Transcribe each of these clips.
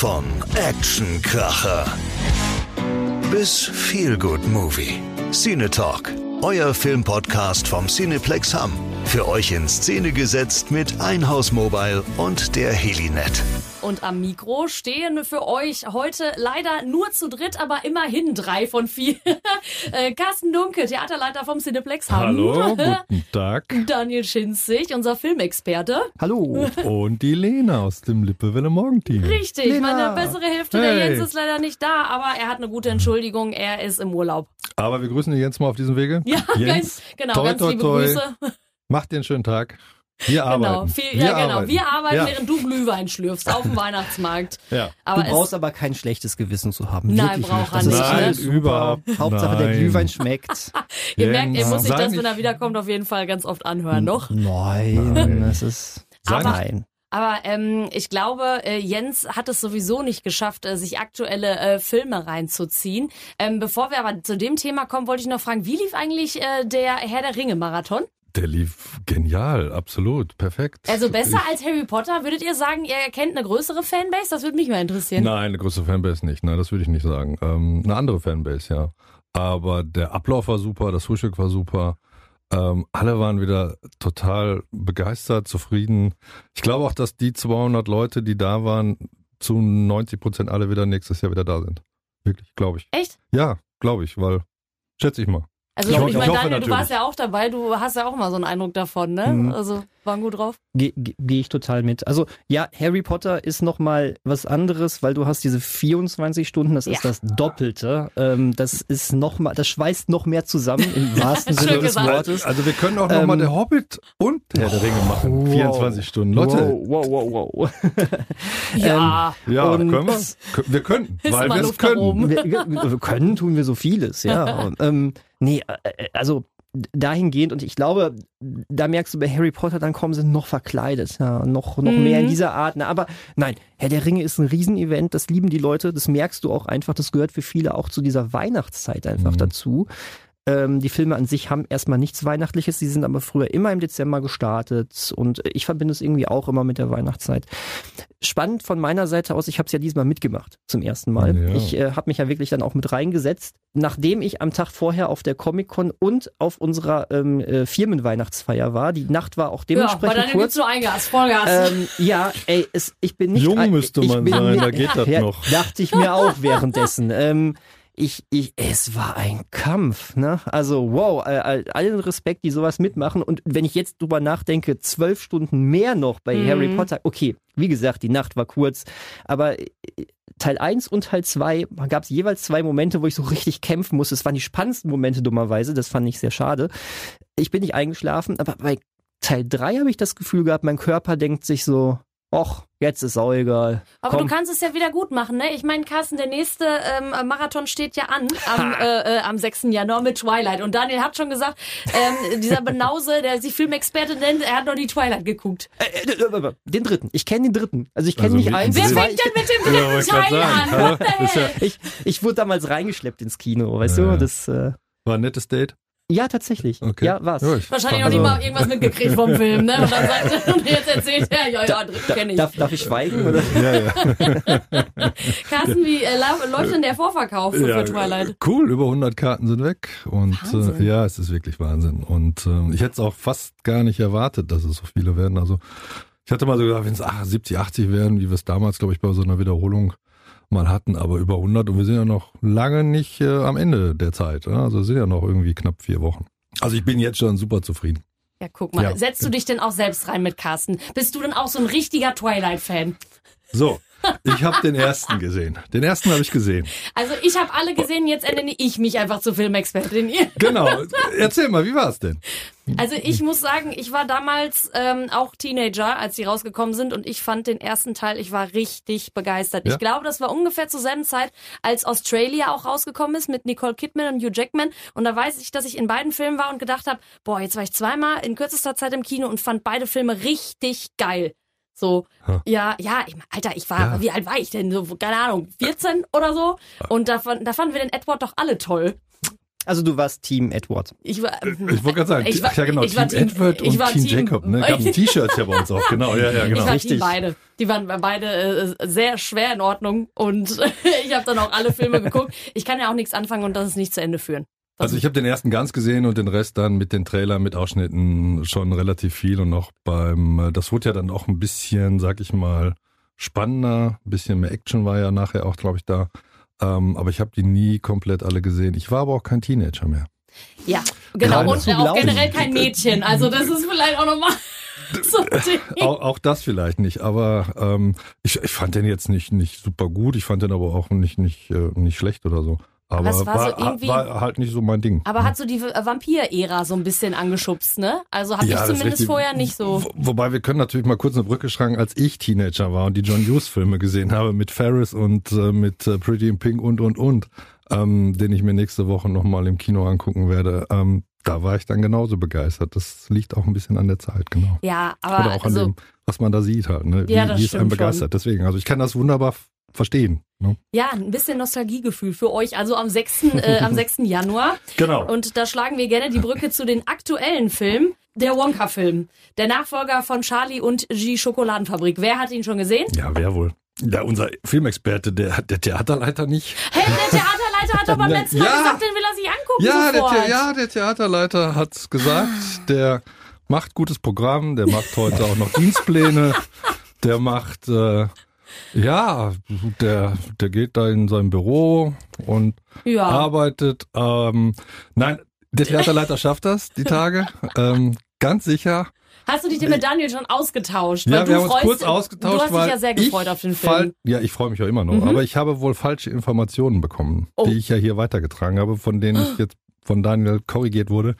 Von Actionkracher bis Feelgood Movie. Cine Talk, euer Filmpodcast vom Cineplex Hamm. Für euch in Szene gesetzt mit Einhaus Mobile und der Helinet. Und am Mikro stehen für euch heute leider nur zu dritt, aber immerhin drei von vier. Äh, Carsten Dunke, Theaterleiter vom Cineplex Hamm. Hallo, guten Tag. Daniel Schinzig, unser Filmexperte. Hallo. Und die Lena aus dem Lippewelle Morgenteam. Richtig, Lena. meine bessere Hälfte, der Hey. Jens ist leider nicht da, aber er hat eine gute Entschuldigung, er ist im Urlaub. Aber wir grüßen dich jetzt mal auf diesem Wege. Ja, Jens, ganz, genau, toi, ganz toi, liebe toi. Grüße. Macht dir einen schönen Tag. Wir Genau, arbeiten. viel, wir ja, genau. arbeiten. Wir arbeiten, Ja. während du Glühwein schlürfst auf dem Weihnachtsmarkt. Ja. Aber du brauchst aber kein schlechtes Gewissen zu haben. Nein, Wirklich braucht nicht. er Das nicht, ist ne? alles Nein, super. überhaupt Hauptsache der nein. Glühwein schmeckt. ihr merkt, ihr muss sich das, wenn er wiederkommt, auf jeden Fall ganz oft anhören, doch? Nein, Nein. das ist. Aber- Nein. Aber ähm, ich glaube, äh, Jens hat es sowieso nicht geschafft, äh, sich aktuelle äh, Filme reinzuziehen. Ähm, bevor wir aber zu dem Thema kommen, wollte ich noch fragen, wie lief eigentlich äh, der Herr der Ringe-Marathon? Der lief genial, absolut, perfekt. Also besser Ich- als Harry Potter? Würdet ihr sagen, ihr kennt eine größere Fanbase? Das würde mich mal interessieren. Nein, eine große Fanbase nicht. Nein, das würde ich nicht sagen. Ähm, eine andere Fanbase, ja. Aber der Ablauf war super, das Frühstück war super. Ähm, alle waren wieder total begeistert, zufrieden. Ich glaube auch, dass die 200 Leute, die da waren, zu 90 Prozent alle wieder nächstes Jahr wieder da sind. Wirklich, glaube ich. Echt? Ja, glaube ich, weil, schätze ich mal. Also Ich ich, hoffe- meine, ich hoffe Daniel, du natürlich. warst ja auch dabei, du hast ja auch mal so einen Eindruck davon, ne? Mhm. Also waren gut drauf. Gehe geh ich total mit. Also ja, Harry Potter ist nochmal was anderes, weil du hast diese 24 Stunden, das ist Ja. das Doppelte. Ähm, das ist noch mal, das schweißt noch mehr zusammen im wahrsten Sinne des gesagt. Wortes. Also wir können auch noch mal Ähm, der Hobbit und Herr der Ringe machen. wow. 24 Stunden. Leute, Wow, wow, wow, wow. Ja. ja, und- können wir? Wir können, Ist weil wir es können. wir, wir können, tun wir so vieles, ja. Und, ähm, nee, äh, also dahingehend und ich glaube, da merkst du bei Harry Potter, dann kommen sie noch verkleidet, ja, noch, noch Mhm. mehr in dieser Art. Ne? Aber nein, Herr der Ringe ist ein Riesenevent, das lieben die Leute, das merkst du auch einfach, das gehört für viele auch zu dieser Weihnachtszeit einfach Mhm. dazu. Ähm, die Filme an sich haben erstmal nichts Weihnachtliches, die sind aber früher immer im Dezember gestartet und ich verbinde es irgendwie auch immer mit der Weihnachtszeit. Spannend von meiner Seite aus, ich habe es ja diesmal mitgemacht zum ersten Mal. Ja. Ich äh, habe mich ja wirklich dann auch mit reingesetzt, nachdem ich am Tag vorher auf der Comic-Con und auf unserer ähm, äh, Firmenweihnachtsfeier war. Die Nacht war auch Ja, dementsprechend gibt's kurz. nur ein Gas, Vollgas. Ähm, ja, ey, es, ich bin nicht Jung müsste ich man bin sein, da geht das ja, noch. Dachte ich mir auch währenddessen. Ähm, ich, ich, es war ein Kampf, ne? Also wow, äh, allen Respekt, die sowas mitmachen. Und wenn ich jetzt drüber nachdenke, zwölf Stunden mehr noch bei Mhm. Harry Potter. Okay, wie gesagt, die Nacht war kurz, aber äh, Teil 1 und Teil 2 gab es jeweils zwei Momente, wo ich so richtig kämpfen musste. Es waren die spannendsten Momente, dummerweise. Das fand ich sehr schade. Ich bin nicht eingeschlafen, aber bei Teil 3 habe ich das Gefühl gehabt, mein Körper denkt sich so, och, jetzt ist auch egal. Aber Komm. du kannst es ja wieder gut machen, ne? Ich meine, Carsten, der nächste ähm, Marathon steht ja an am, äh, äh, am 6. Januar mit Twilight. Und Daniel hat schon gesagt, ähm, dieser Benause, der sich Filmexperte nennt, er hat noch die Twilight geguckt. Äh, äh, äh, Den dritten. Ich kenne den dritten. Also ich kenne Also nicht eins, Wer fängt denn mit dem dritten Teil an? What the hell? Ich, ich wurde damals reingeschleppt ins Kino, weißt Ja, du? Das, äh, War ein nettes Date. Ja, tatsächlich. Okay. Ja, war's. Ja, ich Wahrscheinlich noch also- mal irgendwas mitgekriegt vom Film, ne? Und dann sagt er, und jetzt erzählt er, ja, ja, dritten kenne ich. Darf, darf ich schweigen? Oder? Ja, ja. Carsten, wie äh, läuft denn der Vorverkauf für, Ja, für Twilight? Cool, über 100 Karten sind weg und äh, ja, es ist wirklich Wahnsinn und ähm, ich hätte es auch fast gar nicht erwartet, dass es so viele werden. Also ich hatte mal so gedacht, wenn es 70, 80 werden, wie wir es damals, glaube ich, bei so einer Wiederholung mal hatten, aber über 100 und wir sind ja noch lange nicht äh, am Ende der Zeit. Ja? Also sind ja noch irgendwie knapp vier Wochen. Also ich bin jetzt schon super zufrieden. Ja, guck mal. Ja. Setzt du dich denn auch selbst rein mit Carsten? Bist du denn auch so ein richtiger Twilight-Fan? So, ich habe den ersten gesehen. Den ersten habe ich gesehen. Also ich habe alle gesehen, jetzt ernenne ich mich einfach zur Filmexpertin. Genau. Erzähl mal, wie war es denn? Also ich muss sagen, ich war damals ähm, auch Teenager, als die rausgekommen sind und ich fand den ersten Teil, ich war richtig begeistert. Ja. Ich glaube, das war ungefähr zur selben Zeit, als Australia auch rausgekommen ist mit Nicole Kidman und Hugh Jackman. Und da weiß ich, dass ich in beiden Filmen war und gedacht habe, boah, jetzt war ich zweimal in kürzester Zeit im Kino und fand beide Filme richtig geil. So, Ha. ja, ja, ich, Alter, ich war, Ja. wie alt war ich denn? So, keine Ahnung, 14 oder so. Und da, fand- da fanden wir den Edward doch alle toll. Also du warst Team Edward. Ich, war, Ich wollte gerade sagen, ich war, ja genau, war Team Team, Edward und Team, Team, Jacob. Ne? Gab ein T-Shirts ja bei uns auch, genau. Ja, ja, genau. Ich war Richtig. Team beide. Die waren beide äh, sehr schwer in Ordnung und ich habe dann auch alle Filme geguckt. Ich kann ja auch nichts anfangen und das ist nicht zu Ende führen. Also ich habe den ersten ganz gesehen und den Rest dann mit den Trailern, mit Ausschnitten schon relativ viel und noch beim, äh, das wurde ja dann auch ein bisschen, sag ich mal, spannender, ein bisschen mehr Action war ja nachher auch, glaube ich, da. Ähm, aber ich habe die nie komplett alle gesehen. Ich war aber auch kein Teenager mehr. Ja, genau. Gerade Und auch laut. generell kein Mädchen. Also das ist vielleicht auch nochmal so ein Ding. Auch, auch das vielleicht nicht, aber ähm, ich, ich fand den jetzt nicht, nicht super gut, ich fand den aber auch nicht, nicht, äh, nicht schlecht oder so. Aber, es war so irgendwie- war halt nicht so mein Ding. Aber hat so die Vampir-Ära so ein bisschen angeschubst, ne? Also habe Ja, ich zumindest vorher nicht so. Wo- Wobei wir können natürlich mal kurz eine Brücke schlagen, als ich Teenager war und die John Hughes Filme gesehen habe mit Ferris und äh, mit äh, Pretty in Pink und und und, ähm, den ich mir nächste Woche nochmal im Kino angucken werde. Ähm, da war ich dann genauso begeistert. Das liegt auch ein bisschen an der Zeit, genau. Ja, aber Oder auch an also, dem, was man da sieht halt, ne? Wie, Ja, das wie es einen begeistert. Deswegen, also ich kann das wunderbar verstehen. Ne? ja, ein bisschen Nostalgiegefühl für euch. Also am 6. Äh, am 6. Januar. Genau. Und da schlagen wir gerne die Brücke zu den aktuellen Filmen. Der Wonka-Film. Der Nachfolger von Charlie und G Schokoladenfabrik. Wer hat ihn schon gesehen? Ja, wer wohl? Ja, unser Filmexperte, der, der Theaterleiter nicht. Hey, der Theaterleiter hat doch beim letzten Mal Ja. gesagt, den will er sich angucken Ja, der. The- ja, der Theaterleiter hat's gesagt. Der macht gutes Programm, der macht heute auch noch Dienstpläne, der macht, äh, ja, der, der geht da in sein Büro und ja. arbeitet. Ähm, nein, der Theaterleiter schafft das die Tage, ähm, ganz sicher. Hast du dich denn mit Daniel schon ausgetauscht? Ja, Weil wir du haben uns kurz ausgetauscht, Du hast weil dich ja sehr gefreut auf den fall- Film. Ja, ich freue mich auch immer noch, Mhm. aber ich habe wohl falsche Informationen bekommen, Oh. die ich ja hier weitergetragen habe, von denen ich jetzt von Daniel korrigiert wurde.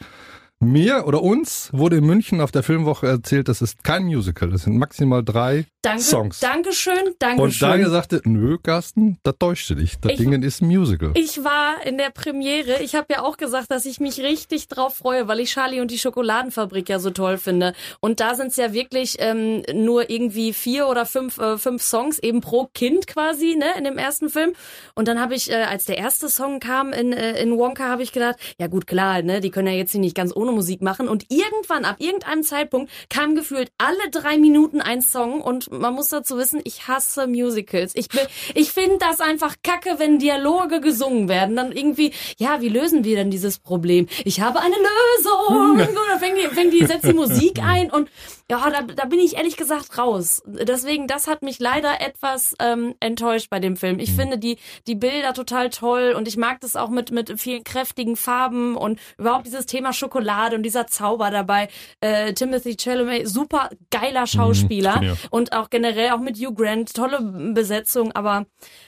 Mir oder uns wurde in München auf der Filmwoche erzählt, das ist kein Musical, das sind maximal drei Danke, Songs. Dankeschön, Dankeschön. Und Daniel sagte, nö, Carsten, das täuschte dich. Das Ich- Ding ist ein Musical. Ich war in der Premiere. Ich habe ja auch gesagt, dass ich mich richtig drauf freue, weil ich Charlie und die Schokoladenfabrik ja so toll finde. Und da sind es ja wirklich ähm, nur irgendwie vier oder fünf, äh, fünf Songs, eben pro Kind quasi, ne, in dem ersten Film. Und dann habe ich, äh, als der erste Song kam in, äh, in Wonka, habe ich gedacht, ja gut, klar, ne, die können ja jetzt hier nicht ganz ohne Musik machen. Und irgendwann, ab irgendeinem Zeitpunkt, kam gefühlt alle drei Minuten ein Song. Und man muss dazu wissen, ich hasse Musicals. Ich, bin- ich finde das einfach kacke, wenn Dialoge gesungen werden. Dann irgendwie, ja, wie lösen wir denn dieses Problem? Ich habe eine Lösung. Und dann fängt die, fängt die, setzt die Musik ein und ja, da, da bin ich ehrlich gesagt raus. Deswegen, das hat mich leider etwas ähm, enttäuscht bei dem Film. Ich finde die, die Bilder total toll und ich mag das auch mit, mit vielen kräftigen Farben und überhaupt dieses Thema Schokolade und dieser Zauber dabei. Äh, Timothy Chalamet, super geiler Schauspieler bin ja. und auch generell auch mit Hugh Grant, tolle Besetzung, aber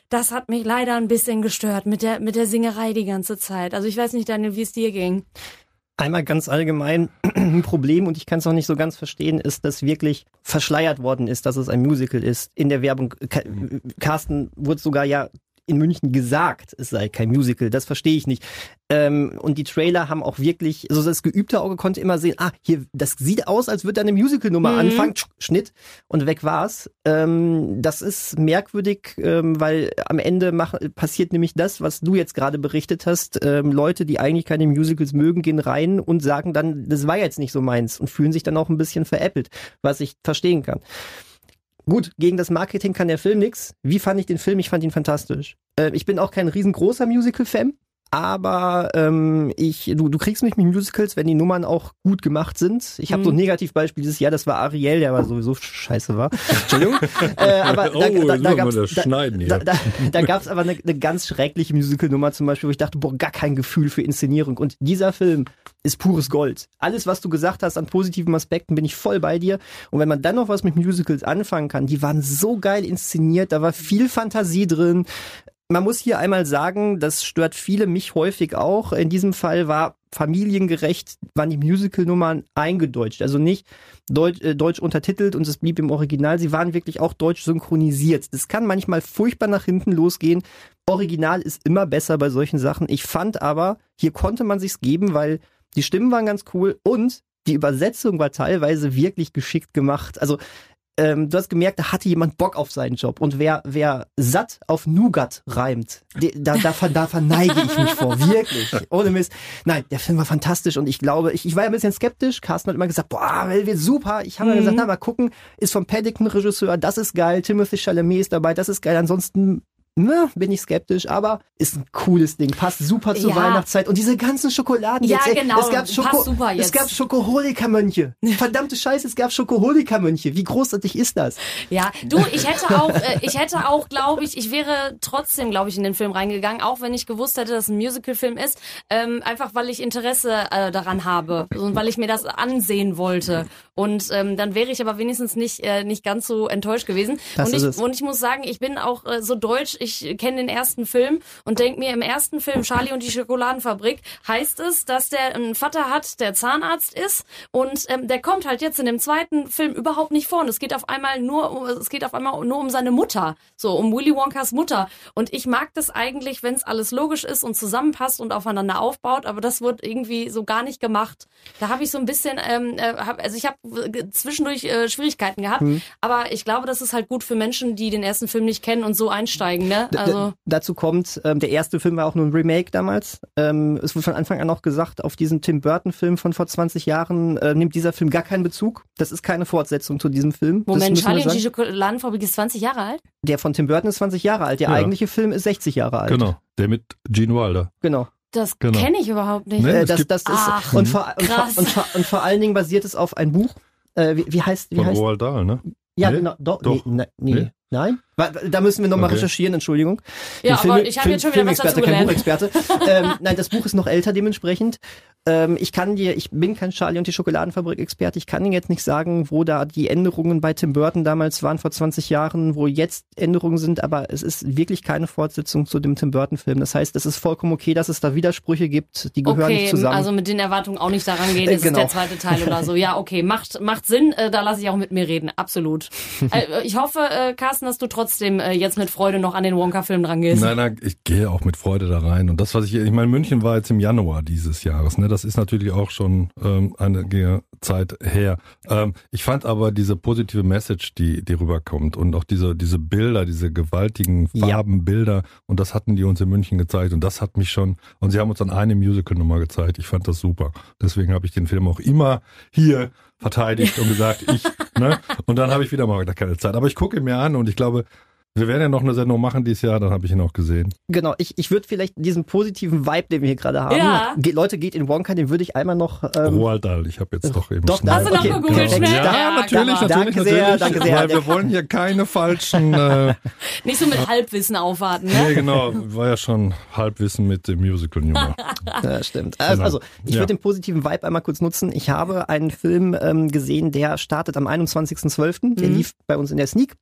das hat mich leider ein bisschen gestört mit der, mit der Singerei die ganze Zeit. Also ich weiß nicht, Daniel, wie es dir ging. Einmal ganz allgemein ein Problem, und ich kann es auch nicht so ganz verstehen, ist, dass wirklich verschleiert worden ist, dass es ein Musical ist. In der Werbung, Ka- Carsten wurde sogar ja in München gesagt, es sei kein Musical. Das verstehe ich nicht. Ähm, und die Trailer haben auch wirklich, also das geübte Auge konnte immer sehen, ah, hier, das sieht aus, als würde da eine Musical-Nummer Mhm. anfangen, Schnitt und weg war's. Ähm, das ist merkwürdig, ähm, weil am Ende mach, passiert nämlich das, was du jetzt gerade berichtet hast. Ähm, Leute, die eigentlich keine Musicals mögen, gehen rein und sagen dann, das war jetzt nicht so meins und fühlen sich dann auch ein bisschen veräppelt, was ich verstehen kann. Gut, gegen das Marketing kann der Film nix. Wie fand ich den Film? Ich fand ihn fantastisch. Äh, ich bin auch kein riesengroßer Musical-Fan, aber ähm, ich, du, du kriegst mich mit Musicals, wenn die Nummern auch gut gemacht sind. Ich habe Mhm. so ein Negativbeispiel dieses Jahr, das war Ariel, der aber sowieso scheiße war. Entschuldigung. äh, aber da, Oh, da, da wir gab's, das da, da, da, da gab's aber eine, eine ganz schreckliche Musical-Nummer zum Beispiel, wo ich dachte, boah, gar kein Gefühl für Inszenierung. Und dieser Film ist pures Gold. Alles, was du gesagt hast an positiven Aspekten, bin ich voll bei dir. Und wenn man dann noch was mit Musicals anfangen kann, die waren so geil inszeniert, da war viel Fantasie drin. Man muss hier einmal sagen, das stört viele, mich häufig auch. In diesem Fall war familiengerecht, waren die Musical-Nummern eingedeutscht. Also nicht Deutsch, äh, deutsch untertitelt und es blieb im Original. Sie waren wirklich auch deutsch synchronisiert. Das kann manchmal furchtbar nach hinten losgehen. Original ist immer besser bei solchen Sachen. Ich fand aber, hier konnte man sich's geben, weil die Stimmen waren ganz cool und die Übersetzung war teilweise wirklich geschickt gemacht. Also ähm, du hast gemerkt, da hatte jemand Bock auf seinen Job. Und wer, wer satt auf Nougat reimt, de, da, da, da verneige ich mich vor. Wirklich. Ohne Mist. Nein, der Film war fantastisch und ich glaube, ich, ich war ja ein bisschen skeptisch. Carsten hat immer gesagt, boah, wird super. Ich habe mhm. gesagt, na, mal gucken, ist vom Paddington-Regisseur, das ist geil. Timothy Chalamet ist dabei, das ist geil. Ansonsten ne, bin ich skeptisch, aber ist ein cooles Ding. Passt super zur ja. Weihnachtszeit. Und diese ganzen Schokoladen ja, jetzt. Genau. Es gab, Schoko es gab Schokoholikermönche. Verdammte Scheiße, es gab Schokoholikermönche. Wie großartig ist das? Ja, du, ich hätte auch, äh, ich hätte auch, glaube ich, ich wäre trotzdem, glaube ich, in den Film reingegangen, auch wenn ich gewusst hätte, dass es ein Musicalfilm ist. Ähm, einfach weil ich Interesse äh, daran habe und weil ich mir das ansehen wollte. Und ähm, dann wäre ich aber wenigstens nicht, äh, nicht ganz so enttäuscht gewesen. Das und, ich, und ich muss sagen, ich bin auch äh, so deutsch, ich kenne den ersten Film und denke mir, im ersten Film Charlie und die Schokoladenfabrik heißt es, dass der einen Vater hat, der Zahnarzt ist und ähm, der kommt halt jetzt in dem zweiten Film überhaupt nicht vor und es geht auf einmal nur, es geht auf einmal nur um seine Mutter, so um Willy Wonkas Mutter und ich mag das eigentlich, wenn es alles logisch ist und zusammenpasst und aufeinander aufbaut, aber das wird irgendwie so gar nicht gemacht. Da habe ich so ein bisschen, ähm, äh, hab, also ich habe zwischendurch äh, Schwierigkeiten gehabt, Mhm. aber ich glaube, das ist halt gut für Menschen, die den ersten Film nicht kennen und so einsteigen, ne? Also Dazu kommt, ähm, der erste Film war auch nur ein Remake damals. Ähm, es wurde von Anfang an auch gesagt, auf diesen Tim Burton-Film von vor 20 Jahren äh, nimmt dieser Film gar keinen Bezug. Das ist keine Fortsetzung zu diesem Film. Moment, Charlie und die Schokoladenfabrik ist 20 Jahre alt? Der von Tim Burton ist 20 Jahre alt. Der Ja. eigentliche Film ist 60 Jahre alt. Genau, der mit Gene Wilder. Genau. Das Genau. kenne ich überhaupt nicht. Nee, Äh, das, das ist Ach, und, vor, und, vor, krass. und, vor, und vor allen Dingen basiert es auf ein Buch. Äh, wie, wie heißt wie Von heißt Roald Dahl, ne? Ja, Nee? genau. Doch, Doch. Nee, nee, Nee? Nein? Da müssen wir nochmal Okay. recherchieren, Entschuldigung. Ja, Film- aber ich habe jetzt schon wieder was dazu Filmexperte, kein gelernt. Buchexperte. ähm, nein, das Buch ist noch älter dementsprechend. Ähm, ich kann dir, ich bin kein Charlie und die Schokoladenfabrik-Experte, ich kann dir jetzt nicht sagen, wo da die Änderungen bei Tim Burton damals waren vor 20 Jahren, wo jetzt Änderungen sind, aber es ist wirklich keine Fortsetzung zu dem Tim Burton-Film. Das heißt, es ist vollkommen okay, dass es da Widersprüche gibt, die gehören Okay, nicht zusammen. also mit den Erwartungen auch nicht daran gehen, Äh, es genau. ist der zweite Teil oder so. Ja, okay, macht, macht Sinn, äh, da lasse ich auch mit mir reden, absolut. äh, ich hoffe, äh, Carsten, dass du trotzdem äh, jetzt mit Freude noch an den Wonka-Film dran gehst. Nein, nein, ich gehe auch mit Freude da rein. Und das, was ich, ich meine, München war jetzt im Januar dieses Jahres, ne? Das ist natürlich auch schon ähm, eine Zeit her. Ähm, ich fand aber diese positive Message, die, die rüberkommt und auch diese, diese Bilder, diese gewaltigen Ja. Farbenbilder, und das hatten die uns in München gezeigt. Und das hat mich schon, und sie haben uns dann eine Musical-Nummer gezeigt. Ich fand das super. Deswegen habe ich den Film auch immer hier verteidigt und gesagt, ich, ne? Und dann habe ich wieder mal wieder keine Zeit. Aber ich gucke ihn mir an und ich glaube, wir werden ja noch eine Sendung machen dieses Jahr, dann habe ich ihn auch gesehen. Genau, ich, ich würde vielleicht diesen positiven Vibe, den wir hier gerade haben, Ja. Ge Leute geht in Wonka, den würde ich einmal noch ähm, Roald Dahl, ich habe jetzt doch eben Doch, schnell- Hast du noch Okay, gegoogelt, perfekt. schnell? Ja, Ja, natürlich, klar. natürlich, Danke sehr, natürlich. danke sehr. Weil wir wollen hier keine falschen. Äh, Nicht so mit Halbwissen aufwarten, nee, ne? genau, war ja schon Halbwissen mit dem Musical-Nummer. Ja, stimmt. Also, Genau. also ich Ja. würde den positiven Vibe einmal kurz nutzen. Ich habe einen Film ähm, gesehen, der startet am 21.12. Der Mhm. lief bei uns in der Sneak.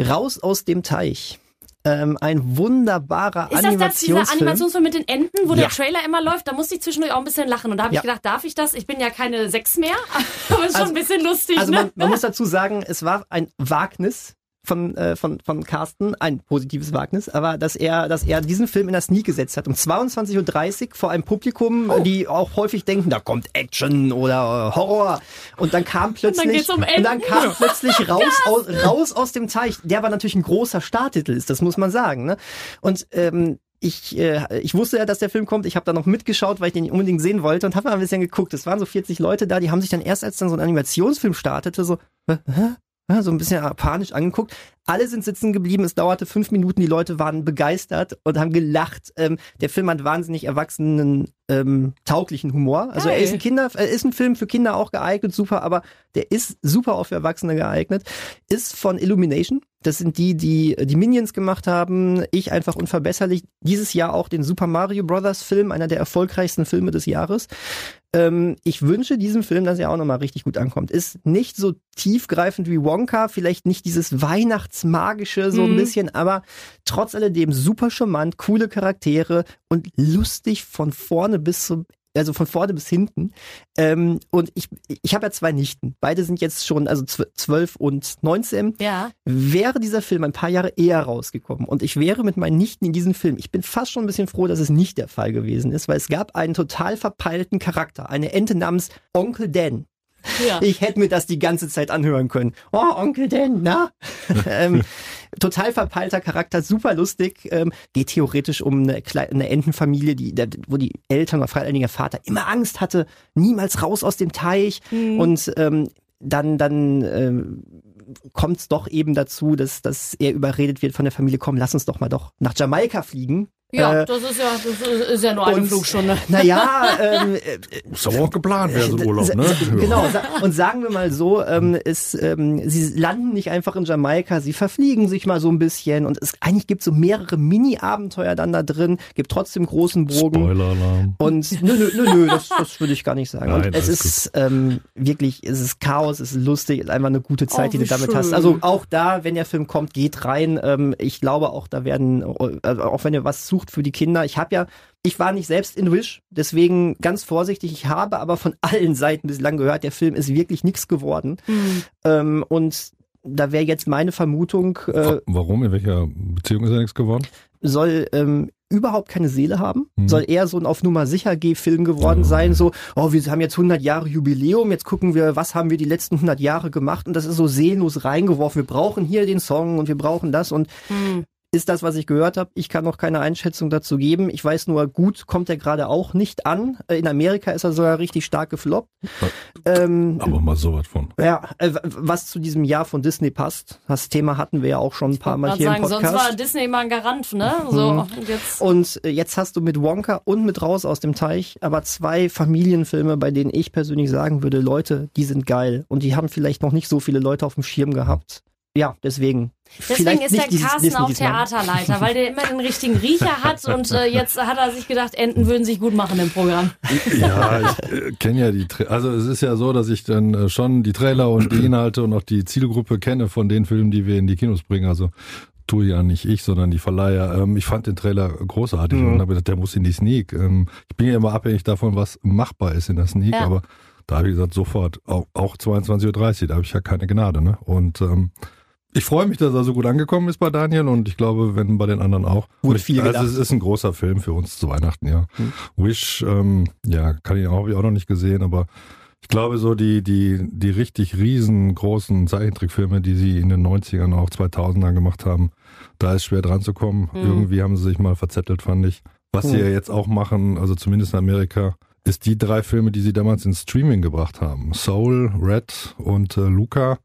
Raus aus dem Teich. Ähm, ein wunderbarer Ist das das dieser Animationsfilm. Animationsfilm mit den Enten, wo Ja. der Trailer immer läuft? Da musste ich zwischendurch auch ein bisschen lachen. Und da habe Ja. ich gedacht, darf ich das? Ich bin ja keine sechs mehr. Aber ist schon Also- ein bisschen lustig, Also ne? man, man muss dazu sagen, es war ein Wagnis von, äh, von, von Carsten, ein positives Wagnis, aber dass er, dass er diesen Film in der Sneak gesetzt hat, um 22.30 Uhr vor einem Publikum, Oh. die auch häufig denken, da kommt Action oder äh, Horror. Und dann kam plötzlich, geht's um und dann kam plötzlich raus, aus, raus aus dem Teich. Der war natürlich ein großer Starttitel, ist, das muss man sagen. Ne? Und ähm, ich, äh, ich wusste ja, dass der Film kommt. Ich habe da noch mitgeschaut, weil ich den unbedingt sehen wollte und habe mal ein bisschen geguckt. Es waren so 40 Leute da, die haben sich dann erst, als dann so ein Animationsfilm startete, so, hä? hä? Ja, so ein bisschen panisch angeguckt. Alle sind sitzen geblieben. Es dauerte fünf Minuten. Die Leute waren begeistert und haben gelacht. Ähm, der Film hat wahnsinnig erwachsenen, ähm, tauglichen Humor. Also er Geil. ist ein Kinder, er ist ein Film für Kinder auch geeignet, super, aber der ist super auch für Erwachsene geeignet. Ist von Illumination. Das sind die, die die Minions gemacht haben. Ich einfach unverbesserlich. Dieses Jahr auch den Super Mario Brothers Film, einer der erfolgreichsten Filme des Jahres. Ähm, ich wünsche diesem Film, dass er auch nochmal richtig gut ankommt. Ist nicht so tiefgreifend wie Wonka, vielleicht nicht dieses Weihnachtsmagische so ein Mhm. bisschen, aber trotz alledem super charmant, coole Charaktere und lustig von vorne bis zum also von vorne bis hinten. Ähm, und ich, ich habe ja zwei Nichten. Beide sind jetzt schon, also zw- 12 und 19. ja. Wäre dieser Film ein paar Jahre eher rausgekommen und ich wäre mit meinen Nichten in diesem Film, ich bin fast schon ein bisschen froh, dass es nicht der Fall gewesen ist, weil es gab einen total verpeilten Charakter, eine Ente namens Onkel Dan. Ja. Ich hätte mir das die ganze Zeit anhören können. Oh, Onkel Dan, na? ähm, total verpeilter Charakter, super lustig. Ähm, geht theoretisch um eine, Kle- eine Entenfamilie, die, der, wo die Eltern oder vor allen Dingen der Vater immer Angst hatte, niemals raus aus dem Teich. Und ähm, dann, dann ähm, kommt es doch eben dazu, dass, dass er überredet wird von der Familie, komm, lass uns doch mal doch nach Jamaika fliegen. Ja, Äh, das ist ja, das ist, ist ja nur eine und- Flugstunde. Naja, ähm, äh, Ist aber auch geplant, wäre so ein Urlaub, ne? Genau, und sagen wir mal so, ähm, es, ähm, sie landen nicht einfach in Jamaika, sie verfliegen sich mal so ein bisschen und es eigentlich gibt so mehrere Mini-Abenteuer dann da drin, gibt trotzdem großen Bogen. Spoiler-Alarm. Und nö, nö, nö, nö das, das würde ich gar nicht sagen. Nein, und es ist ähm, wirklich, es ist Chaos, es ist lustig, es ist einfach eine gute Zeit, Oh, die du damit schön. hast. Also auch da, wenn der Film kommt, geht rein. Ähm, ich glaube auch, da werden, also auch wenn ihr was sucht für die Kinder, ich habe ja, ich war nicht selbst in Wish, deswegen ganz vorsichtig. Ich habe aber von allen Seiten bislang gehört, der Film ist wirklich nichts geworden. Hm. Ähm, und da wäre jetzt meine Vermutung, äh, Wa- Warum? In welcher Beziehung ist er nichts geworden? soll ähm, überhaupt keine Seele haben, Mhm. soll eher so ein auf Nummer sicher geh Film geworden Oh. sein, so, oh, wir haben jetzt 100 Jahre Jubiläum, jetzt gucken wir, was haben wir die letzten 100 Jahre gemacht und das ist so seelenlos reingeworfen, wir brauchen hier den Song und wir brauchen das und Hm. Ist das, was ich gehört habe. Ich kann noch keine Einschätzung dazu geben. Ich weiß nur, gut kommt er gerade auch nicht an. Äh, In Amerika ist er sogar richtig stark gefloppt. Ähm, Aber mal sowas von. ja, äh, was zu diesem Jahr von Disney passt. Das Thema hatten wir ja auch schon ein paar Mal hier sagen, im sonst Podcast. war Disney immer ein Garant, ne? So, und jetzt. Und äh, jetzt hast du mit Wonka und mit Raus aus dem Teich aber zwei Familienfilme, bei denen ich persönlich sagen würde, Leute, die sind geil. Und die haben vielleicht noch nicht so viele Leute auf dem Schirm gehabt. Ja, deswegen. Deswegen vielleicht ist der Carsten auch. Theaterleiter, weil der immer den richtigen Riecher hat und äh, jetzt hat er sich gedacht, Enten würden sich gut machen im Programm. Ja, ich äh, kenne ja die, Tra also es ist ja so, dass ich dann äh, schon die Trailer und die Inhalte und auch die Zielgruppe kenne von den Filmen, die wir in die Kinos bringen. Also tue ja nicht ich, sondern die Verleiher. Ähm, ich fand den Trailer großartig Mhm. und habe gedacht, der muss in die Sneak. Ähm, ich bin ja immer abhängig davon, was machbar ist in der Sneak, Ja. aber da habe ich gesagt, sofort, auch, auch 22.30 Uhr, da habe ich ja keine Gnade. Ne? Und ähm, ich freue mich, dass er so gut angekommen ist bei Daniel und ich glaube, wenn bei den anderen auch. Wurde Und ich, viel also gedacht. es ist ein großer Film für uns zu Weihnachten, ja. Hm. Wish, ähm, ja, kann ich auch, ich auch noch nicht gesehen, aber ich glaube so die, die, die richtig riesengroßen Zeichentrickfilme, die sie in den 90ern, auch 2000ern gemacht haben, da ist schwer dran zu kommen. Hm. Irgendwie haben sie sich mal verzettelt, fand ich. Was sie Hm. ja jetzt auch machen, also zumindest in Amerika, ist die drei Filme, die sie damals ins Streaming gebracht haben. Soul, Red und äh, Luca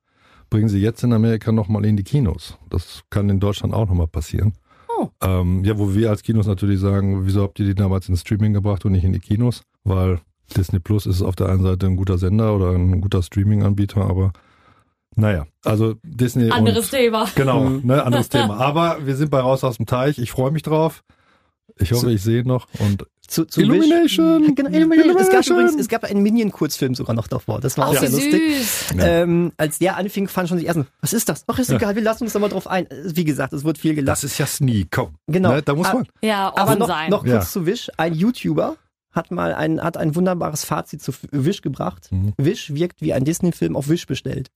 bringen sie jetzt in Amerika nochmal in die Kinos. Das kann in Deutschland auch nochmal passieren. Oh. Ähm, ja, wo wir als Kinos natürlich sagen, wieso habt ihr die damals ins Streaming gebracht und nicht in die Kinos? Weil Disney Plus ist auf der einen Seite ein guter Sender oder ein guter Streaming-Anbieter, aber naja, also Disney Anderes und, Thema. Genau, Mhm. ne, anderes Thema. Aber wir sind bei Raus aus dem Teich. Ich freue mich drauf. Ich hoffe, So- ich sehe noch. Und Zu, zu Illumination! Wish. Genau, Illumination. Es gab Illumination! übrigens, es gab einen Minion-Kurzfilm sogar noch davor. Das war Ach, auch sehr lustig. süß. Ja. Ähm, als der anfing, fand schon die ersten, was ist das? Ach, ist Ja. egal, wir lassen uns da mal drauf ein. Wie gesagt, es wird viel gelacht. das ist ja Sneak, komm. Genau. Ne, da muss Ah, man. Ja, offen Aber noch, sein. noch kurz Ja. zu Wish. Ein YouTuber hat mal ein, hat ein wunderbares Fazit zu Wish gebracht. Mhm. Wish wirkt wie ein Disney-Film auf Wish bestellt.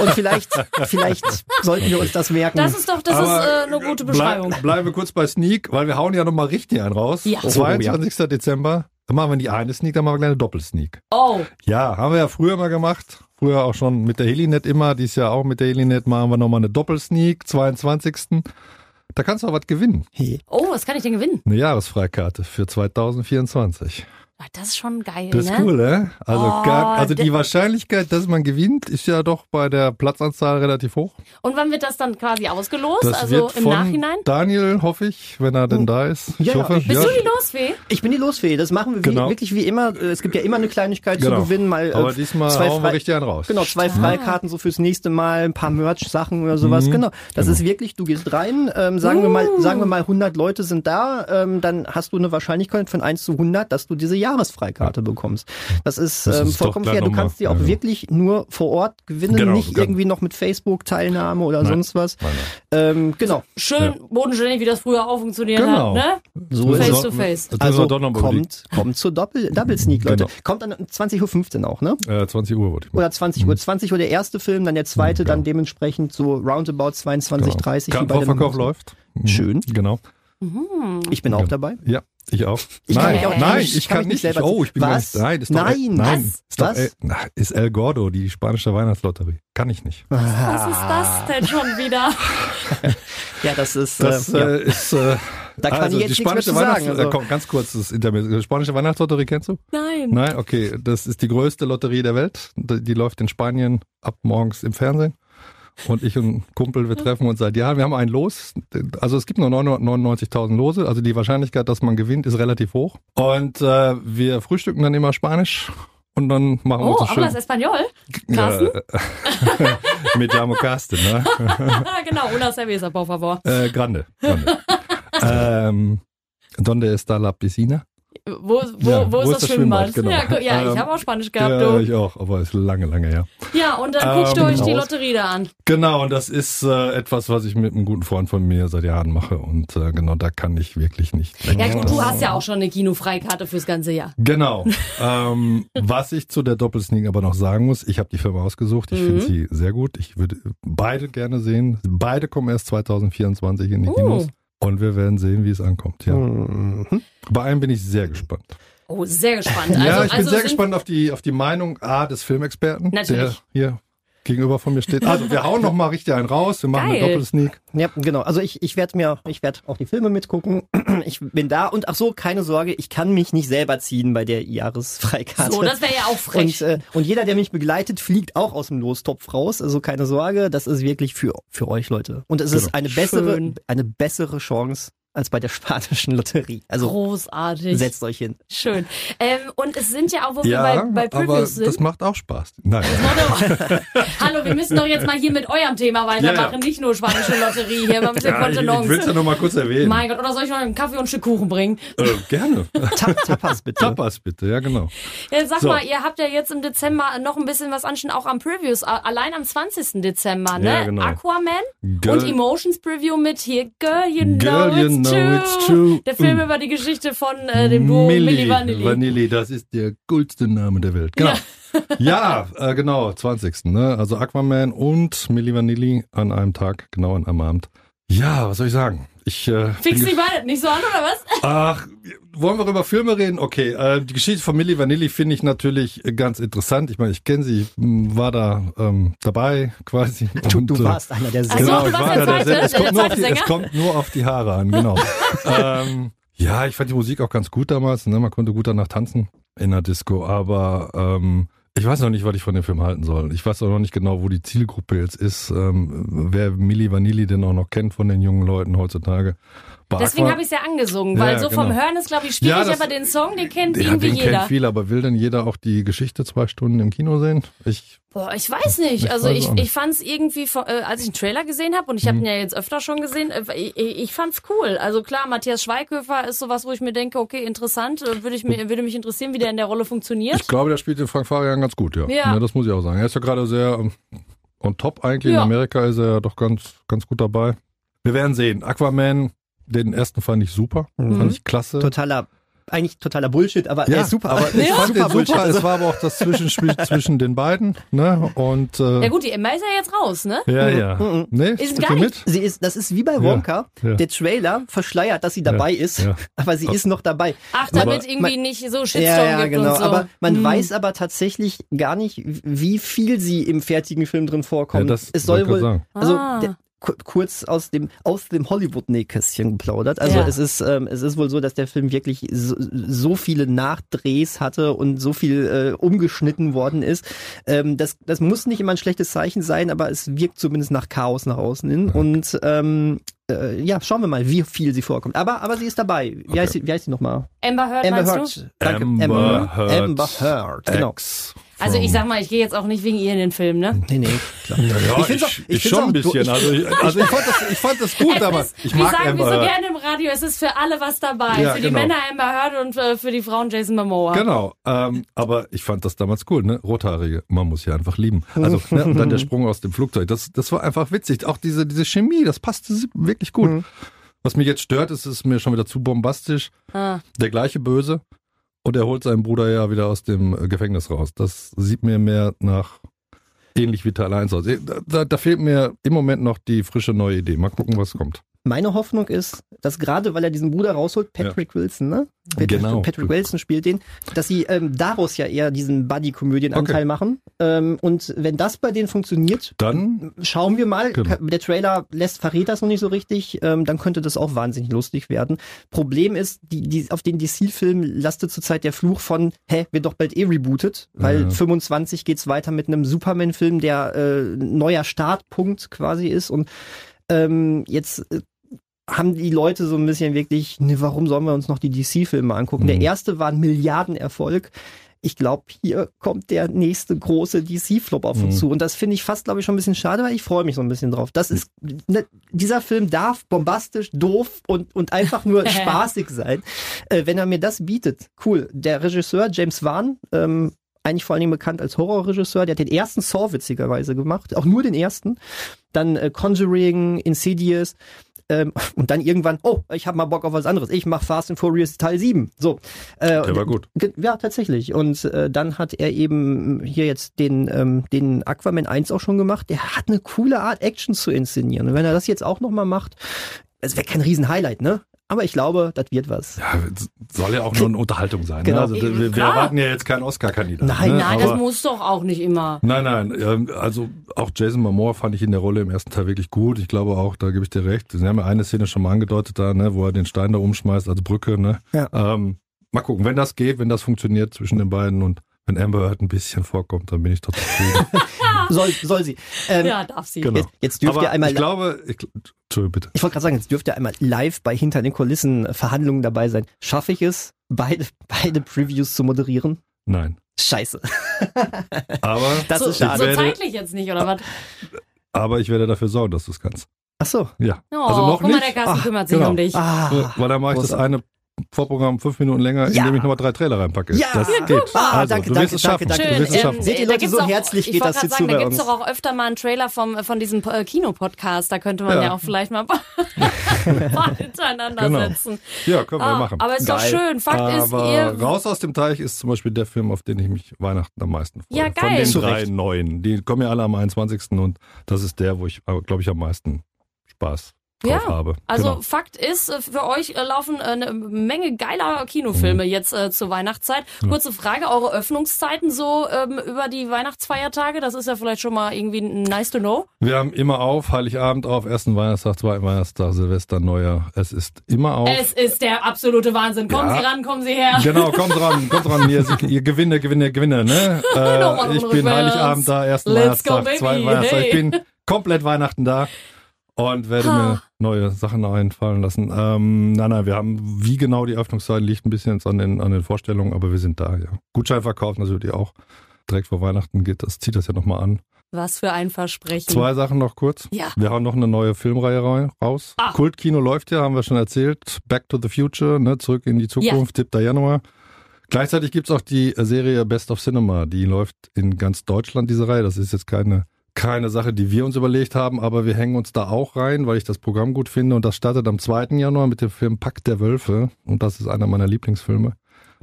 Und vielleicht, vielleicht sollten wir uns das merken. das ist doch, das Aber ist äh, eine gute Beschreibung. Bleib, bleiben wir kurz bei Sneak, weil wir hauen ja nochmal richtig einen raus. Ja. Oh, 22. Dezember. Dann machen wir die eine Sneak, dann machen wir gleich eine Doppelsneak. Oh, Ja, haben wir ja früher mal gemacht. Früher auch schon mit der Helinet immer. Dies Jahr auch mit der Helinet machen wir nochmal eine Doppelsneak, 22. Da kannst du auch was gewinnen. Hey. oh, was kann ich denn gewinnen? Eine Jahresfreikarte für 2024. Ah, Das ist schon geil, Das ist ne? cool, ne? Also, Oh, gar, also die Wahrscheinlichkeit, dass man gewinnt, ist ja doch bei der Platzanzahl relativ hoch. Und wann wird das dann quasi ausgelost? Das also wird im von Dachhinein? Daniel, hoffe ich, wenn er denn da ist. Ich Ja, ja, hoffe, ich- Bist du die Losfee? Ich bin die Losfee. Das machen wir wie, Genau. wirklich wie immer. Äh, Es gibt ja immer eine Kleinigkeit Genau. zu gewinnen. Mal, äh, Aber diesmal zwei hauen wir richtig einen raus. Genau, zwei Freikarten so fürs nächste Mal, ein paar Merch-Sachen oder sowas. Mhm. Genau. Das Genau. ist wirklich, du gehst rein, ähm, sagen wir mal, sagen wir mal 100 Leute sind da, ähm, dann hast du eine Wahrscheinlichkeit von 1 zu 100, dass du diese Jahresfreikarte bekommst. Das ist, Das ähm, ist vollkommen fair. Du kannst die auch Ja. wirklich nur vor Ort gewinnen, Genau, nicht genau. irgendwie noch mit Facebook-Teilnahme oder Nein. sonst was. Nein, nein. Ähm, genau. Schön bodenständig, wie das früher auch funktioniert Genau. hat, ne? So Face ist to face. Also kommt, kommt zur Doppel, Double Sneak, Leute. Genau. Kommt dann 20.15 Uhr auch, ne? Äh, 20 Uhr wollte ich mal. Oder 20 Uhr. 20 Uhr der erste Film, dann der zweite, Mhm, dann genau. dementsprechend so roundabout 22, 30. wie bei den Kartenvorverkauf anderen. läuft. Mhm. Schön. Genau. Hm. Ich bin auch dabei. Ja. Ich auch. Ich kann nein, mich auch nein, nicht- ich kann, mich nicht. selber oh, ich bin Was? ganz, nein, ist doch, Nein, nein, was? ist doch, Was? äh, na, ist El Gordo, die spanische Weihnachtslotterie. Kann ich nicht. Was ist das denn schon wieder? Ja, das ist. Das äh, ja. äh, ist, äh, Da kann also ich jetzt die nichts mehr spanische zu sagen, Weihnachts, also. äh, komm, ganz kurz das Intermezzo. Die spanische Weihnachtslotterie kennst du? Nein. Nein, okay, das ist die größte Lotterie der Welt. Die die läuft in Spanien ab morgens im Fernsehen. Und ich und ein Kumpel, wir treffen uns seit Jahren. Wir haben ein Los. Also es gibt nur 999.000 Lose. Also die Wahrscheinlichkeit, dass man gewinnt, ist relativ hoch. Und äh, wir frühstücken dann immer Spanisch. Und dann machen wir Oh, uns das schön. hablas Español? Carsten? Äh, mit Jamo Carsten, ne? genau, una cerveza, por favor. Äh, grande. grande. ähm, donde está la piscina? Wo, wo, Ja, wo, ist das, Schwimmbad? Genau. Ja, ja ich Ähm, habe auch Spanisch gehabt, ja, du. ich auch, aber ist lange, lange her. Ja, und dann guckt ihr Ähm, euch die raus. Lotterie da an. Genau, und das ist äh, etwas, was ich mit einem guten Freund von mir seit Jahren mache. Und äh, genau, da kann ich wirklich nicht weg. Ja Das- du hast ja auch schon eine Kinofreikarte fürs ganze Jahr. Genau. ähm, was ich zu der Doppelsneak aber noch sagen muss, ich habe die Filme ausgesucht. Ich Mhm. finde sie sehr gut. Ich würde beide gerne sehen. Beide kommen erst 2024 in die Uh. Kinos. Und wir werden sehen, wie es ankommt. Ja. Mhm. Bei einem bin ich sehr gespannt. Oh, sehr gespannt. Also, ja, ich bin also sehr gespannt auf die, auf die Meinung A des Filmexperten, der Natürlich. hier gegenüber von mir steht. Also wir hauen noch mal richtig einen raus. Wir machen eine Geil. Doppelsneak. Ja, genau. Also ich, ich werde mir, ich werde auch die Filme mitgucken. Ich bin da und ach so, keine Sorge, ich kann mich nicht selber ziehen bei der Jahresfreikarte. So, das wäre ja auch frech. und, äh, und jeder, der mich begleitet, fliegt auch aus dem Lostopf raus. Also keine Sorge, das ist wirklich für, für euch Leute. Und es Genau. ist eine bessere, Schön. eine bessere Chance als bei der spanischen Lotterie. Also Großartig. setzt euch hin. Schön. Ähm, und es sind ja auch, wo Ja, wir bei, bei aber Previews sind. das macht auch Spaß. Nein. Hallo, wir müssen doch jetzt mal hier mit eurem Thema weitermachen, Ja, ja. nicht nur spanische Lotterie hier, mal ein bisschen Ja, ich, ich will es ja noch mal kurz erwähnen. Mein Gott, oder soll ich noch einen Kaffee und ein Stück Kuchen bringen? Äh, gerne. Ta Tapas bitte. Tapas bitte, ja genau. Ja, sag So. mal, ihr habt ja jetzt im Dezember noch ein bisschen was anstehen, auch am Previews, allein am 20. Dezember, ne? Ja, genau. Aquaman Girl- und Emotions Preview mit hier Girl, you know, Girl, you it's, know it's true. Der Film Mm. über die Geschichte von äh, dem Duo Milli, Vanilli. Vanilli, das ist der coolste Name der Welt. Genau. Ja, äh, genau, 20. Ne? Also Aquaman und Milli Vanilli an einem Tag, genau an einem Abend. Ja, was soll ich sagen? Ich äh, Fix dich beide nicht so an, oder was? Ach, wollen wir über Filme reden? Okay, äh, die Geschichte von Milli Vanilli finde ich natürlich ganz interessant. Ich meine, ich kenne sie, ich war da ähm, dabei quasi. Du, Und, du äh, warst einer der so, Genau, du ich war der einer der Zweite, es, kommt der nur auf zweite die, es Sänger? kommt nur auf die Haare an, genau. ähm, ja, ich fand die Musik auch ganz gut damals. Ne? Man konnte gut danach tanzen in der Disco, aber ähm, ich weiß noch nicht, was ich von dem Film halten soll. Ich weiß auch noch nicht genau, wo die Zielgruppe jetzt ist. Ähm, wer Milli Vanilli denn auch noch kennt von den jungen Leuten heutzutage. Bei Deswegen habe ich es ja angesungen, weil Ja, so vom genau. Hören ist, glaube ich, schwierig, Ja, das- aber den Song, den kennt Ja, irgendwie den jeder. kennt viel, aber will denn jeder auch die Geschichte zwei Stunden im Kino sehen? Ich, Boah, ich weiß nicht. Ich also weiß ich, nicht. ich fand es irgendwie, äh, als ich einen Trailer gesehen habe, und ich Mhm. habe ihn ja jetzt öfter schon gesehen, äh, ich, ich fand's cool. Also klar, Matthias Schweighöfer ist sowas, wo ich mir denke, okay, interessant, äh, würde, ich mir, würde mich interessieren, wie der in der Rolle funktioniert. ich glaube, der spielt den Frank Farian ganz gut, ja. Ja. Das muss ich auch sagen. Er ist ja gerade sehr ähm, on top eigentlich. In Amerika ist er ja doch ganz, ganz gut dabei. Wir werden sehen. Aquaman, den ersten fand ich super. Mhm. Fand ich klasse. Totaler, eigentlich totaler Bullshit, aber ja, er ist super. aber ich Ja. fand den Bullshit. super. Also, Es war aber auch das Zwischenspiel zwischen den beiden. Ne? Und äh, Ja gut, die Emma ist ja jetzt raus, ne? ja, ja. Mhm. Nee, Ist gar nicht- mit? sie ist, das ist wie bei Wonka. ja. Der Trailer verschleiert, dass sie dabei ist, ja. aber sie ist noch dabei. Ach, damit Aber- irgendwie nicht so Shitstorm Ja, ja, gibt genau. und so. Aber man Hm. weiß aber tatsächlich gar nicht, wie viel sie im fertigen Film drin Ja, vorkommt. das es soll wohl, sagen. also Ah. der, kurz aus dem aus dem Hollywood-Nähkästchen geplaudert. Also Ja. es ist ähm, es ist wohl so, dass der Film wirklich so, so viele Nachdrehs hatte und so viel äh, umgeschnitten worden ist. Ähm, das das muss nicht immer ein schlechtes Zeichen sein, aber es wirkt zumindest nach Chaos nach außen hin. Und ähm, äh, ja, schauen wir mal, wie viel sie vorkommt. Aber aber sie ist dabei. Wie Okay. heißt sie, wie heißt sie nochmal? Amber Heard, Amber? Heard. Danke. Amber Heard. Amber Heard. Genau. Also ich sag mal, ich gehe jetzt auch nicht wegen ihr in den Film, ne? Nee, nee, klar. Ja, Ich ich, auch- ich, ich schon ein bisschen. ich- also, ich, also ich, fand das, ich fand das gut, Es aber ist, ich wie mag sagen wir Amber so Heard. gerne im Radio, es ist für alle was dabei. Ja, für die genau. Männer Amber Heard und äh, für die Frauen Jason Momoa. Genau, ähm, aber ich fand das damals cool, ne? Rothaarige, man muss ja einfach lieben. Also ne? und dann der Sprung aus dem Flugzeug, das, das war einfach witzig. Auch diese, diese Chemie, das passte wirklich gut. Mhm. Was mich jetzt stört, ist, es ist mir schon wieder zu bombastisch. Ah. Der gleiche Böse und er holt seinen Bruder ja wieder aus dem äh, Gefängnis raus. Das sieht mir mehr nach ähnlich wie Teil 1 aus. Da, da, da fehlt mir im Moment noch die frische neue Idee. Mal gucken, was kommt. Meine Hoffnung ist, dass gerade weil er diesen Bruder rausholt, Patrick Wilson, ne? Patrick, Genau. Patrick Wilson spielt den, dass sie ähm, daraus ja eher diesen Buddy-Komödien-Anteil Okay. machen. Ähm, und wenn das bei denen funktioniert, Dann, schauen wir mal. Genau. Der Trailer lässt verrät das noch nicht so richtig. Ähm, dann könnte das auch wahnsinnig lustig werden. Problem ist, die, die, auf den DC-Filmen lastet zurzeit der Fluch von, hä, wird doch bald eh rebootet, weil Ja. 25 geht's weiter mit einem Superman-Film, der äh, neuer Startpunkt quasi ist. Und ähm, jetzt äh, haben die Leute so ein bisschen wirklich, ne, warum sollen wir uns noch die DC-Filme angucken? Mhm. Der erste war ein Milliardenerfolg. Ich glaube, hier kommt der nächste große DC-Flop auf uns Mhm. zu. Und das finde ich fast, glaube ich, schon ein bisschen schade, weil ich freue mich so ein bisschen drauf. Das ist, ne, dieser Film darf bombastisch, doof und, und einfach nur spaßig sein. Äh, wenn er mir das bietet, cool. Der Regisseur James Wan, ähm, eigentlich vor allen Dingen bekannt als Horrorregisseur, der hat den ersten Saw witzigerweise gemacht, auch nur den ersten. Dann äh, Conjuring, Insidious, ähm, und dann irgendwann, oh, ich habe mal Bock auf was anderes. Ich mache Fast and Furious Teil 7. So. Äh, der war gut. Ja, tatsächlich. Und äh, dann hat er eben hier jetzt den, ähm, den Aquaman 1 auch schon gemacht. Der hat eine coole Art, Action zu inszenieren. Und wenn er das jetzt auch nochmal macht, es wäre kein Riesen-Highlight, ne? Aber ich glaube, das wird was. Ja, soll ja auch nur eine Unterhaltung sein. Genau. Ne? Also, wir, wir erwarten ja jetzt keinen Oscar-Kandidaten. Nein, ne? Nein, Aber- das muss doch auch nicht immer. Nein, nein, ähm, also auch Jason Momoa fand ich in der Rolle im ersten Teil wirklich gut. Ich glaube auch, da gebe ich dir recht. Sie haben ja eine Szene schon mal angedeutet da, ne, wo er den Stein da umschmeißt als Brücke. Ne? Ja. Ähm, mal gucken, wenn das geht, wenn das funktioniert zwischen den beiden und wenn Amber Heard ein bisschen vorkommt, dann bin ich doch zufrieden. Soll, soll sie. Ähm, Ja, darf sie. genau. Jetzt, jetzt dürft Aber ihr einmal. ich glaube, ich, Entschuldigung, bitte. Ich wollte gerade sagen, jetzt dürft ihr einmal live bei hinter den Kulissen äh, Verhandlungen dabei sein. Schaffe ich es, beide, beide Previews zu moderieren? Nein. Scheiße. Aber, Das so, ist schade. so zeitlich jetzt nicht, oder was? aber ich werde dafür sorgen, dass du es kannst. Ach so. Ja. Oh, also noch guck mal, nicht. der Carsten Ach, kümmert sich genau. um dich. Ah, Weil dann mache ich das eine Vorprogramm fünf Minuten länger, Ja. indem ich nochmal drei Trailer reinpacke. Ja. Das Ja, geht. Ah, also, danke, du danke, wirst es danke, schaffen. danke. Du Schön. wirst es schaffen. Seht ihr da Leute, gibt's so auch, herzlich ich geht das hier sagen, zu da gibt's uns. doch auch öfter mal einen Trailer vom, von diesem äh, Kinopodcast. Da könnte man ja, Ja. auch vielleicht mal ein paar hintereinander Genau. setzen. Ja, können wir Ah, machen. aber ist doch Geil. schön. Fakt ist, Aber ihr. raus aus dem Teich ist zum Beispiel der Film, auf den ich mich Weihnachten am meisten freue. Ja, Von geil. den Zu drei neuen. Die kommen ja alle am 21. und das ist der, wo ich, glaube ich, am meisten Spaß Ja, habe. Also genau. Fakt ist, äh, für euch äh, laufen äh, eine Menge geiler Kinofilme Mhm. jetzt äh, zur Weihnachtszeit. Kurze Frage, eure Öffnungszeiten so ähm, über die Weihnachtsfeiertage, das ist ja vielleicht schon mal irgendwie nice to know. Wir haben immer auf, Heiligabend auf, ersten Weihnachtstag, zweiten Weihnachtstag, Silvester, Neujahr. Es ist immer auf. Es ist der absolute Wahnsinn. Kommen Ja. Sie ran, kommen Sie her. Genau, kommt dran, kommt dran, ihr, ihr Gewinne, Gewinne, Gewinne, ne? Äh, ich bin. Heiligabend da, ersten Let's Weihnachtstag, zweiten Weihnachtstag. Ich hey. bin komplett Weihnachten da und werde Ha. mir neue Sachen einfallen lassen. Ähm, nein, nein, wir haben, wie genau die Öffnungszeit liegt ein bisschen jetzt an den, an den Vorstellungen, aber wir sind da, ja. Gutscheinverkauf natürlich auch. Direkt vor Weihnachten geht das, zieht das ja nochmal an. Was für ein Versprechen. Zwei Sachen noch kurz. Ja. Wir haben noch eine neue Filmreihe rei- raus. Ah. Kultkino läuft ja, haben wir schon erzählt. Back to the Future, ne, zurück in die Zukunft, 7. Januar. Gleichzeitig gibt's auch die Serie Best of Cinema. Die läuft in ganz Deutschland, diese Reihe. Das ist jetzt keine, keine Sache, die wir uns überlegt haben, aber wir hängen uns da auch rein, weil ich das Programm gut finde. Und das startet am 2. Januar mit dem Film Pakt der Wölfe. Und das ist einer meiner Lieblingsfilme.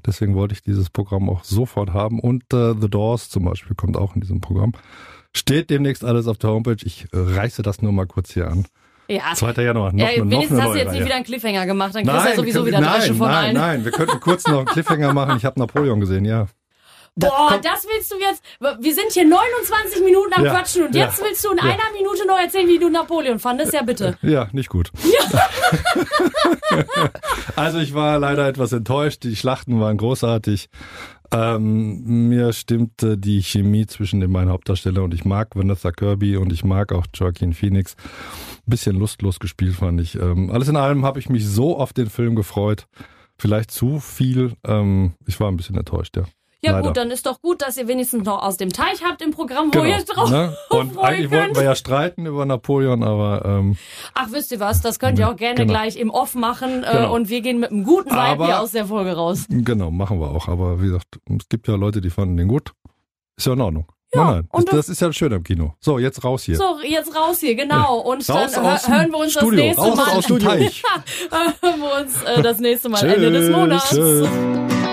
Deswegen wollte ich dieses Programm auch sofort haben. Und äh, The Doors zum Beispiel kommt auch in diesem Programm. Steht demnächst alles auf der Homepage. Ich äh, reiße das nur mal kurz hier an. ja. 2. Januar, noch, ja, eine, noch wenigstens eine hast du jetzt nicht wieder einen Cliffhanger gemacht, dann kriegst du ja sowieso können- wieder nein, Dresche von nein, allen. nein, wir könnten kurz noch einen Cliffhanger machen. Ich habe Napoleon gesehen, ja. Da Boah, kommt- das willst du jetzt. Wir sind hier 29 Minuten am Ja, Quatschen und ja, jetzt willst du in ja. einer Minute noch erzählen, wie du Napoleon fandest? Ja, bitte. Ja, nicht gut. also ich war leider etwas enttäuscht. Die Schlachten waren großartig. Ähm, mir stimmte die Chemie zwischen den beiden Hauptdarstellern und ich mag Vanessa Kirby und ich mag auch Joaquin Phoenix. Bisschen lustlos gespielt fand ich. Ähm, alles in allem habe ich mich so auf den Film gefreut. Vielleicht zu viel. Ähm, ich war ein bisschen enttäuscht, ja. Ja Leider. gut, dann ist doch gut, dass ihr wenigstens noch aus dem Teich habt im Programm, wo Genau, ihr drauf ne? Und eigentlich wollten könnt. wir ja streiten über Napoleon, aber ähm, Ach, wisst ihr was, das könnt ihr auch gerne Genau. gleich im Off machen äh, Genau. und wir gehen mit einem guten Vibe hier aus der Folge raus. Genau, machen wir auch. Aber wie gesagt, es gibt ja Leute, die fanden den gut. Ist ja in Ordnung. Ja, nein, nein. und das, das ist ja schön am Kino. So, jetzt raus hier. So, jetzt raus hier, genau. Und raus dann hören wir uns Studio, das nächste raus Mal. aus dem Teich. hören wir uns äh, das nächste Mal Ende des Monats. tschüss.